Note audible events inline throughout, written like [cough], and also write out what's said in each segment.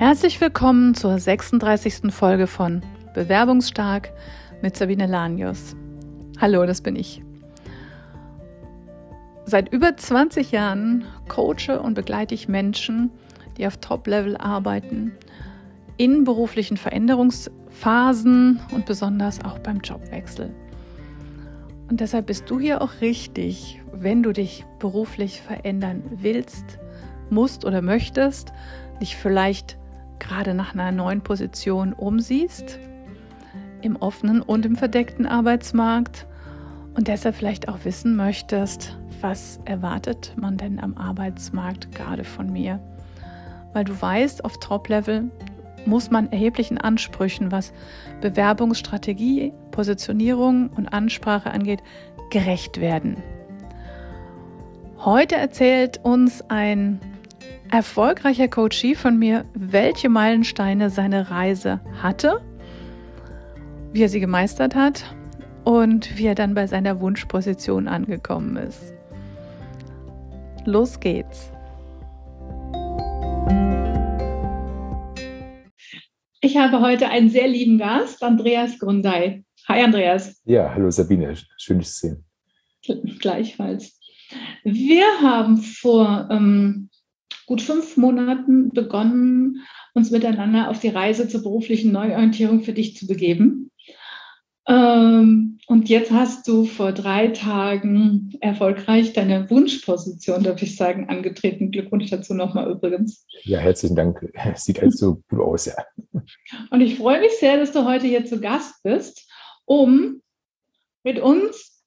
Herzlich willkommen zur 36. Folge von Bewerbungsstark mit Sabine Lanius. Hallo, das bin ich. Seit über 20 Jahren coache und begleite ich Menschen, die auf Top-Level arbeiten, in beruflichen Veränderungsphasen und besonders auch beim Jobwechsel. Und deshalb bist du hier auch richtig, wenn du dich beruflich verändern willst, musst oder möchtest, dich vielleicht gerade nach einer neuen Position umsiehst, im offenen und im verdeckten Arbeitsmarkt und deshalb vielleicht auch wissen möchtest, was erwartet man denn am Arbeitsmarkt gerade von mir? Weil du weißt, auf Top-Level muss man erheblichen Ansprüchen, was Bewerbungsstrategie, Positionierung und Ansprache angeht, gerecht werden. Heute erzählt uns ein erfolgreicher Coachie von mir, welche Meilensteine seine Reise hatte, wie er sie gemeistert hat und wie er dann bei seiner Wunschposition angekommen ist. Los geht's. Ich habe heute einen sehr lieben Gast, Andreas Grundei. Hi Andreas. Ja, hallo Sabine, schön dich zu sehen. Gleichfalls. Wir haben vor ähm, gut fünf Monaten begonnen, uns miteinander auf die Reise zur beruflichen Neuorientierung für dich zu begeben. Ähm, und jetzt hast du vor drei Tagen erfolgreich deine Wunschposition, darf ich sagen, angetreten. Glückwunsch dazu nochmal übrigens. Ja, herzlichen Dank. Sieht halt so gut aus, ja. Und ich freue mich sehr, dass du heute hier zu Gast bist, um mit uns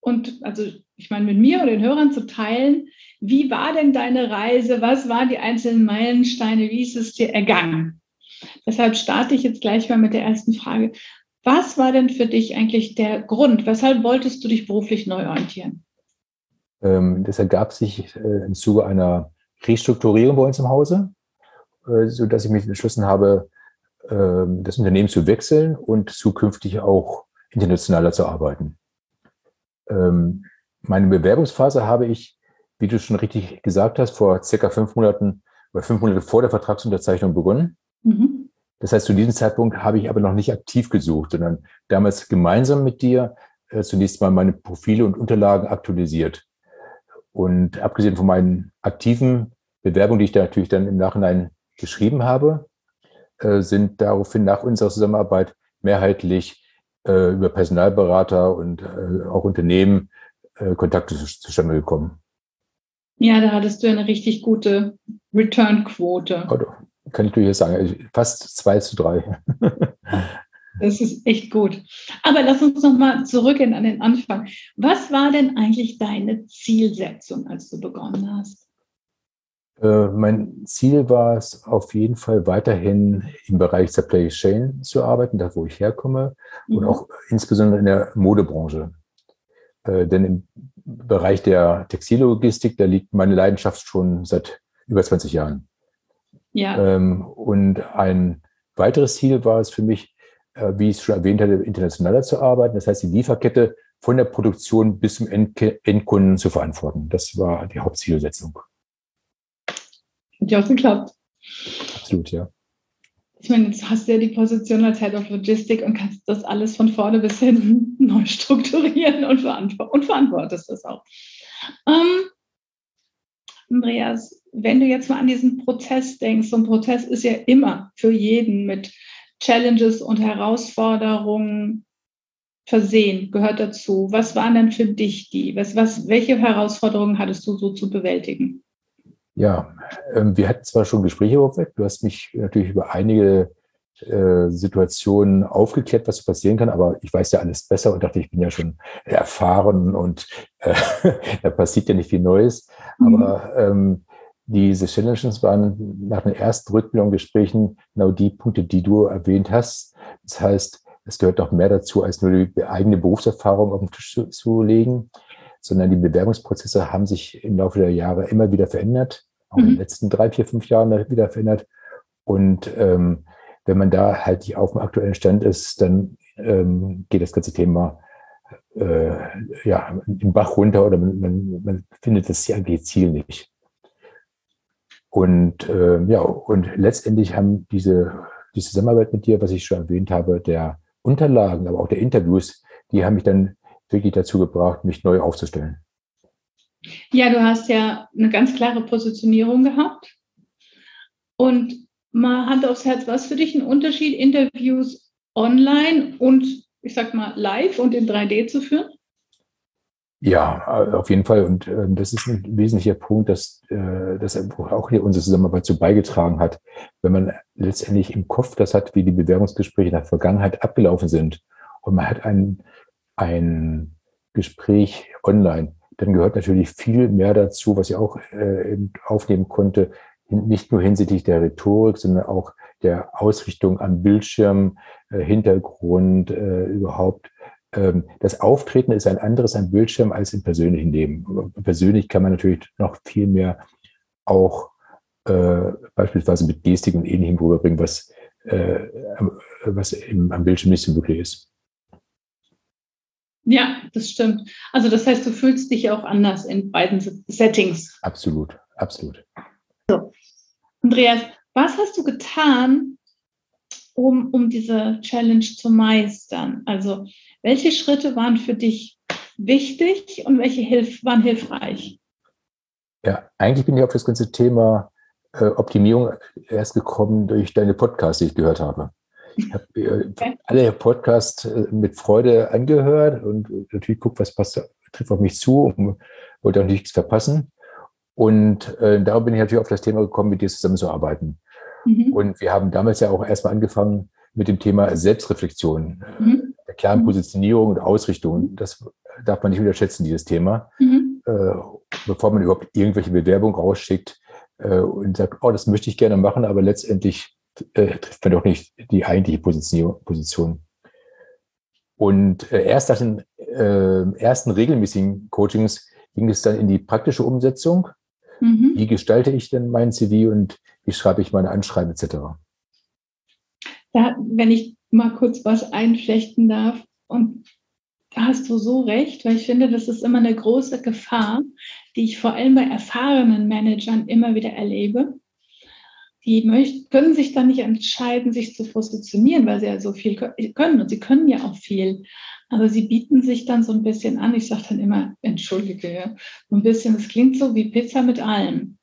und also ich meine mit mir und den Hörern zu teilen, wie war denn deine Reise? Was waren die einzelnen Meilensteine? Wie ist es dir ergangen? Deshalb starte ich jetzt gleich mal mit der ersten Frage. Was war denn für dich eigentlich der Grund? Weshalb wolltest du dich beruflich neu orientieren? Ähm, das ergab sich äh, im Zuge einer Restrukturierung bei uns im Hause, äh, sodass ich mich entschlossen habe, äh, das Unternehmen zu wechseln und zukünftig auch internationaler zu arbeiten. Ähm, meine Bewerbungsphase habe ich wie du schon richtig gesagt hast, vor circa fünf Monaten oder fünf Monate vor der Vertragsunterzeichnung begonnen. Mhm. Das heißt, zu diesem Zeitpunkt habe ich aber noch nicht aktiv gesucht, sondern damals gemeinsam mit dir äh, zunächst mal meine Profile und Unterlagen aktualisiert. Und abgesehen von meinen aktiven Bewerbungen, die ich da natürlich dann im Nachhinein geschrieben habe, äh, sind daraufhin nach unserer Zusammenarbeit mehrheitlich äh, über Personalberater und äh, auch Unternehmen äh, Kontakte zustande gekommen. Ja, da hattest du eine richtig gute Return-Quote. Oh, kann ich dir sagen, also fast zwei zu drei. [laughs] Das ist echt gut. Aber lass uns noch mal zurückgehen an den Anfang. Was war denn eigentlich deine Zielsetzung, als du begonnen hast? Äh, mein Ziel war es auf jeden Fall weiterhin im Bereich Supply Chain zu arbeiten, da wo ich herkomme mhm. und auch insbesondere in der Modebranche. Äh, denn im Bereich der Textillogistik, da liegt meine Leidenschaft schon seit über 20 Jahren. Ja. Ähm, und ein weiteres Ziel war es für mich, äh, wie ich es schon erwähnt hatte, internationaler zu arbeiten. Das heißt, die Lieferkette von der Produktion bis zum Endkunden zu verantworten. Das war die Hauptzielsetzung. Hat ja auch geklappt. Absolut, ja ich meine, jetzt hast du ja die Position als Head of Logistik und kannst das alles von vorne bis hinten [laughs] neu strukturieren und, verantwort und verantwortest das auch. Ähm, Andreas, wenn du jetzt mal an diesen Prozess denkst, so ein Prozess ist ja immer für jeden mit Challenges und Herausforderungen versehen, gehört dazu. Was waren denn für dich die? Was, was, welche Herausforderungen hattest du so zu bewältigen? Ja, ähm, wir hatten zwar schon Gespräche vorweg. Du hast mich natürlich über einige äh, Situationen aufgeklärt, was passieren kann, aber ich weiß ja alles besser und dachte, ich bin ja schon erfahren und äh, [laughs] da passiert ja nicht viel Neues. Mhm. Aber ähm, diese Challenges waren nach den ersten Rückmeldungsgesprächen genau die Punkte, die du erwähnt hast. Das heißt, es gehört noch mehr dazu, als nur die eigene Berufserfahrung auf den Tisch zu, zu legen, sondern die Bewerbungsprozesse haben sich im Laufe der Jahre immer wieder verändert auch mhm. in den mhm. letzten drei, vier, fünf Jahren wieder verändert. Und ähm, wenn man da halt nicht auf dem aktuellen Stand ist, dann ähm, geht das ganze Thema äh, ja, im Bach runter oder man, man, man findet das Ziel nicht. Und äh, ja, und letztendlich haben diese, die Zusammenarbeit mit dir, was ich schon erwähnt habe, der Unterlagen, aber auch der Interviews, die haben mich dann wirklich dazu gebracht, mich neu aufzustellen. Ja, du hast ja eine ganz klare Positionierung gehabt. Und mal Hand aufs Herz, was für dich ein Unterschied, Interviews online und ich sag mal live und in 3D zu führen? Ja, auf jeden Fall. Und äh, das ist ein wesentlicher Punkt, dass äh, das auch hier unsere Zusammenarbeit so beigetragen hat. Wenn man letztendlich im Kopf das hat, wie die Bewerbungsgespräche in der Vergangenheit abgelaufen sind und man hat ein, ein Gespräch online, dann gehört natürlich viel mehr dazu, was ich auch äh, aufnehmen konnte, nicht nur hinsichtlich der Rhetorik, sondern auch der Ausrichtung am Bildschirm, äh, Hintergrund, äh, überhaupt ähm, das Auftreten ist ein anderes am Bildschirm als im persönlichen Leben. Persönlich kann man natürlich noch viel mehr auch äh, beispielsweise mit Gestik und Ähnlichem rüberbringen, was, äh, was im, am Bildschirm nicht so möglich ist. Ja, das stimmt. Also das heißt, du fühlst dich auch anders in beiden Settings. Absolut, absolut. So. Andreas, was hast du getan, um, um diese Challenge zu meistern? Also welche Schritte waren für dich wichtig und welche hilf waren hilfreich? Ja, eigentlich bin ich auf das ganze Thema äh, Optimierung erst gekommen durch deine Podcasts, die ich gehört habe. Ich habe äh, alle Podcasts äh, mit Freude angehört und natürlich guckt, was passt, trifft auf mich zu und wollte auch nichts verpassen. Und äh, darum bin ich natürlich auf das Thema gekommen, mit dir zusammenzuarbeiten. Mhm. Und wir haben damals ja auch erstmal angefangen mit dem Thema Selbstreflexion. Mhm klaren mhm. Positionierung und Ausrichtung. Das darf man nicht unterschätzen, dieses Thema. Mhm. Äh, bevor man überhaupt irgendwelche Bewerbungen rausschickt äh, und sagt, oh, das möchte ich gerne machen, aber letztendlich äh, trifft man doch nicht die eigentliche Position. Position. Und äh, erst nach den äh, ersten regelmäßigen Coachings ging es dann in die praktische Umsetzung. Mhm. Wie gestalte ich denn mein CV und wie schreibe ich meine Anschreiben etc. Da, wenn ich mal kurz was einflechten darf. Und da hast du so recht, weil ich finde, das ist immer eine große Gefahr, die ich vor allem bei erfahrenen Managern immer wieder erlebe. Die möchten, können sich dann nicht entscheiden, sich zu positionieren, weil sie ja so viel können. Und sie können ja auch viel. Aber sie bieten sich dann so ein bisschen an. Ich sage dann immer, entschuldige, ja, so ein bisschen, das klingt so wie Pizza mit allem.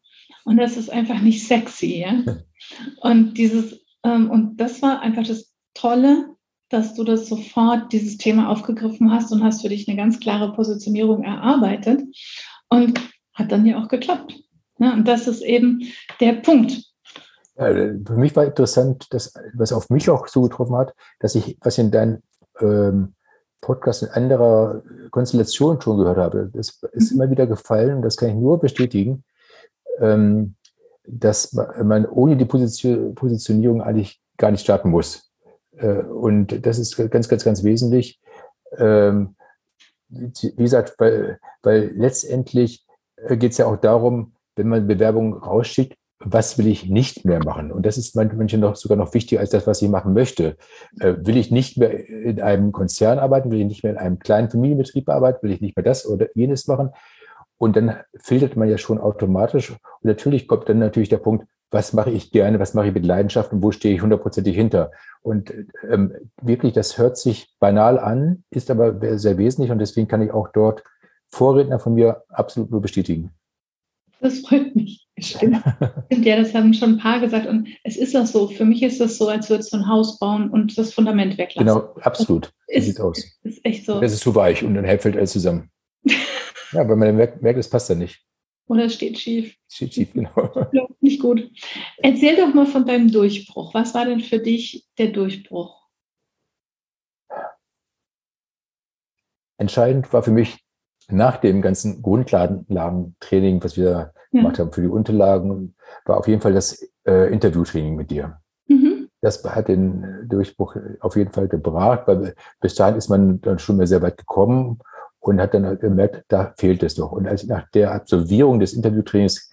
Und das ist einfach nicht sexy. Ja? [laughs] Und dieses, ähm, und das war einfach das Tolle, dass du das sofort, dieses Thema aufgegriffen hast und hast für dich eine ganz klare Positionierung erarbeitet und hat dann ja auch geklappt. Ja, und das ist eben der Punkt. Ja, für mich war interessant, dass, was auf mich auch so getroffen hat, dass ich, was in deinem ähm, Podcast in anderer Konstellation schon gehört habe. Das ist mhm. immer wieder gefallen und das kann ich nur bestätigen, ähm, dass man ohne die Position, Positionierung eigentlich gar nicht starten muss. Äh, und das ist ganz, ganz, ganz wesentlich. Ähm, wie gesagt, weil, weil letztendlich äh, geht es ja auch darum, wenn man Bewerbungen rausschickt, was will ich nicht mehr machen? Und das ist manchmal noch sogar noch wichtiger als das, was ich machen möchte. Äh, will ich nicht mehr in einem Konzern arbeiten? Will ich nicht mehr in einem kleinen Familienbetrieb arbeiten? Will ich nicht mehr das oder jenes machen? Und dann filtert man ja schon automatisch. Und natürlich kommt dann natürlich der Punkt, was mache ich gerne, was mache ich mit Leidenschaft und wo stehe ich hundertprozentig hinter. Und ähm, wirklich, das hört sich banal an, ist aber sehr wesentlich und deswegen kann ich auch dort Vorredner von mir absolut nur bestätigen. Das freut mich. Stimmt. ja, das haben schon ein paar gesagt und es ist auch so. Für mich ist das so, als würdest du ein Haus bauen und das Fundament weglassen. Genau, absolut. Das ist, sieht aus. Ist echt so. Das ist zu weich und dann fällt alles zusammen. [laughs] ja, weil man merkt, merkt, es passt ja nicht. Oder es steht schief. Steht schief, genau. Nicht gut. Erzähl doch mal von deinem Durchbruch. Was war denn für dich der Durchbruch? Entscheidend war für mich nach dem ganzen Grundlagentraining, was wir. Gemacht haben für die Unterlagen, war auf jeden Fall das äh, Interviewtraining mit dir. Mhm. Das hat den Durchbruch auf jeden Fall gebracht, weil bis dahin ist man dann schon mehr sehr weit gekommen und hat dann halt gemerkt, da fehlt es doch. Und als nach der Absolvierung des Interviewtrainings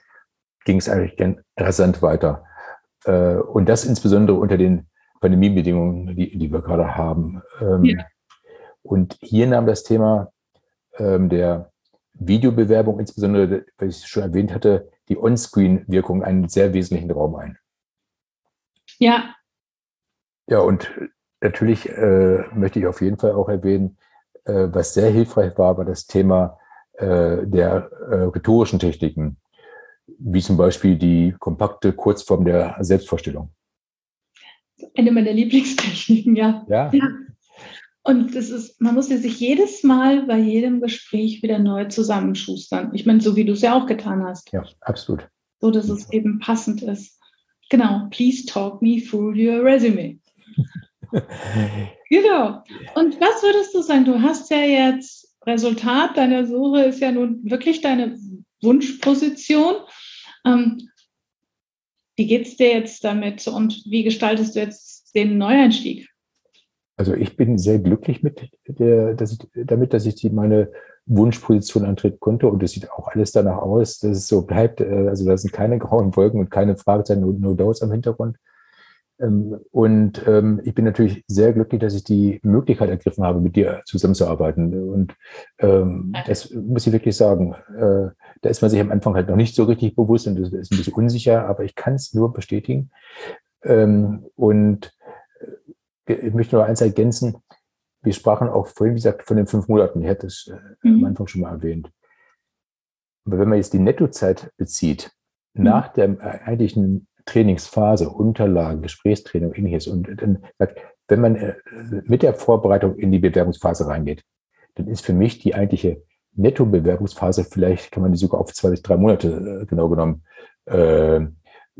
ging es eigentlich rasant weiter. Äh, und das insbesondere unter den Pandemiebedingungen, die, die wir gerade haben. Ähm, ja. Und hier nahm das Thema ähm, der Videobewerbung, insbesondere, weil ich es schon erwähnt hatte, die On-Screen-Wirkung einen sehr wesentlichen Raum ein. Ja. Ja, und natürlich äh, möchte ich auf jeden Fall auch erwähnen, äh, was sehr hilfreich war, war das Thema äh, der äh, rhetorischen Techniken, wie zum Beispiel die kompakte Kurzform der Selbstvorstellung. Eine meiner Lieblingstechniken, ja. Ja. ja. Und das ist, man muss ja sich jedes Mal bei jedem Gespräch wieder neu zusammenschustern. Ich meine, so wie du es ja auch getan hast. Ja, absolut. So, dass es eben passend ist. Genau. Please talk me through your resume. [laughs] genau. Und was würdest du sagen? Du hast ja jetzt Resultat deiner Suche ist ja nun wirklich deine Wunschposition. Ähm, wie geht es dir jetzt damit und wie gestaltest du jetzt den Neueinstieg? Also ich bin sehr glücklich mit der, dass ich, damit, dass ich die, meine Wunschposition antreten konnte und es sieht auch alles danach aus, dass es so bleibt. Äh, also da sind keine grauen Wolken und keine Fragezeichen und No Doubts am Hintergrund. Ähm, und ähm, ich bin natürlich sehr glücklich, dass ich die Möglichkeit ergriffen habe, mit dir zusammenzuarbeiten. Und ähm, das muss ich wirklich sagen. Äh, da ist man sich am Anfang halt noch nicht so richtig bewusst und das ist ein bisschen unsicher, aber ich kann es nur bestätigen. Und ich möchte noch eins ergänzen. Wir sprachen auch vorhin, wie gesagt, von den fünf Monaten. Ich hatte es äh, mhm. am Anfang schon mal erwähnt. Aber wenn man jetzt die Nettozeit bezieht, mhm. nach der äh, eigentlichen Trainingsphase, Unterlagen, Gesprächstraining, ähnliches. Und dann sagt, wenn man äh, mit der Vorbereitung in die Bewerbungsphase reingeht, dann ist für mich die eigentliche Netto-Bewerbungsphase, vielleicht kann man die sogar auf zwei bis drei Monate genau genommen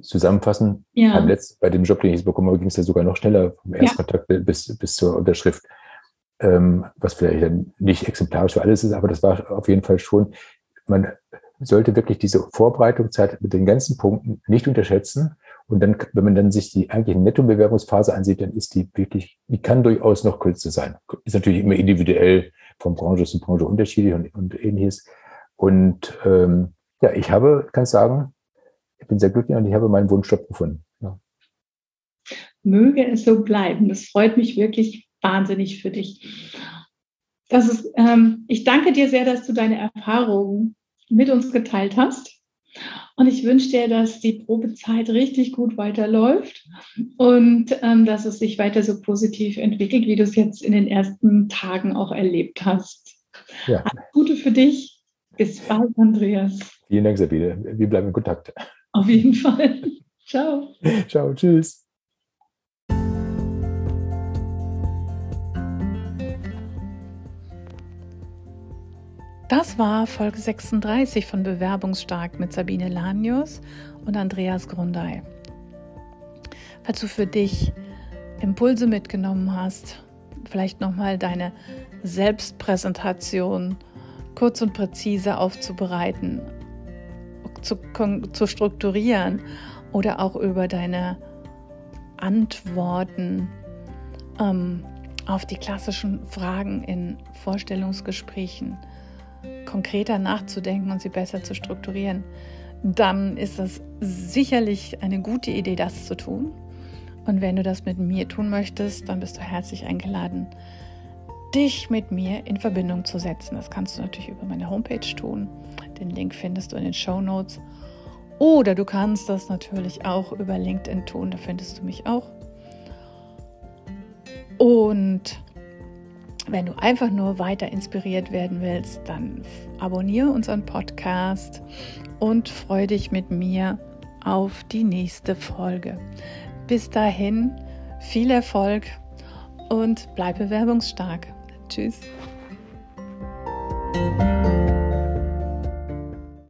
zusammenfassen. Ja. Beim letzten, bei dem Job, den ich jetzt bekommen habe, ging es ja sogar noch schneller vom Erstkontakt ja. bis, bis zur Unterschrift, ähm, was vielleicht dann nicht exemplarisch für alles ist, aber das war auf jeden Fall schon, man sollte wirklich diese Vorbereitungszeit mit den ganzen Punkten nicht unterschätzen. Und dann, wenn man dann sich die eigentliche Nettobewerbungsphase ansieht, dann ist die wirklich, die kann durchaus noch kürzer sein. Ist natürlich immer individuell von Branche zu Branche unterschiedlich und, und ähnliches. Und ähm, ja, ich habe, kann sagen, ich bin sehr glücklich und ich habe meinen Wunschjob gefunden. Ja. Möge es so bleiben. Das freut mich wirklich wahnsinnig für dich. Das ist, ähm, ich danke dir sehr, dass du deine Erfahrungen mit uns geteilt hast. Und ich wünsche dir, dass die Probezeit richtig gut weiterläuft und ähm, dass es sich weiter so positiv entwickelt, wie du es jetzt in den ersten Tagen auch erlebt hast. Ja. Alles Gute für dich. Bis bald, Andreas. Vielen Dank, Sabine. Wir bleiben in Kontakt. Auf jeden Fall. [laughs] Ciao. Ciao, tschüss. Das war Folge 36 von Bewerbungsstark mit Sabine Lanius und Andreas Grundei. Falls du für dich Impulse mitgenommen hast, vielleicht nochmal deine Selbstpräsentation kurz und präzise aufzubereiten, zu, zu strukturieren oder auch über deine Antworten ähm, auf die klassischen Fragen in Vorstellungsgesprächen konkreter nachzudenken und sie besser zu strukturieren, dann ist es sicherlich eine gute Idee, das zu tun. Und wenn du das mit mir tun möchtest, dann bist du herzlich eingeladen, dich mit mir in Verbindung zu setzen. Das kannst du natürlich über meine Homepage tun. Den Link findest du in den Show Notes. Oder du kannst das natürlich auch über LinkedIn tun, da findest du mich auch. Und wenn du einfach nur weiter inspiriert werden willst, dann abonniere unseren Podcast und freue dich mit mir auf die nächste Folge. Bis dahin viel Erfolg und bleib bewerbungsstark. Tschüss.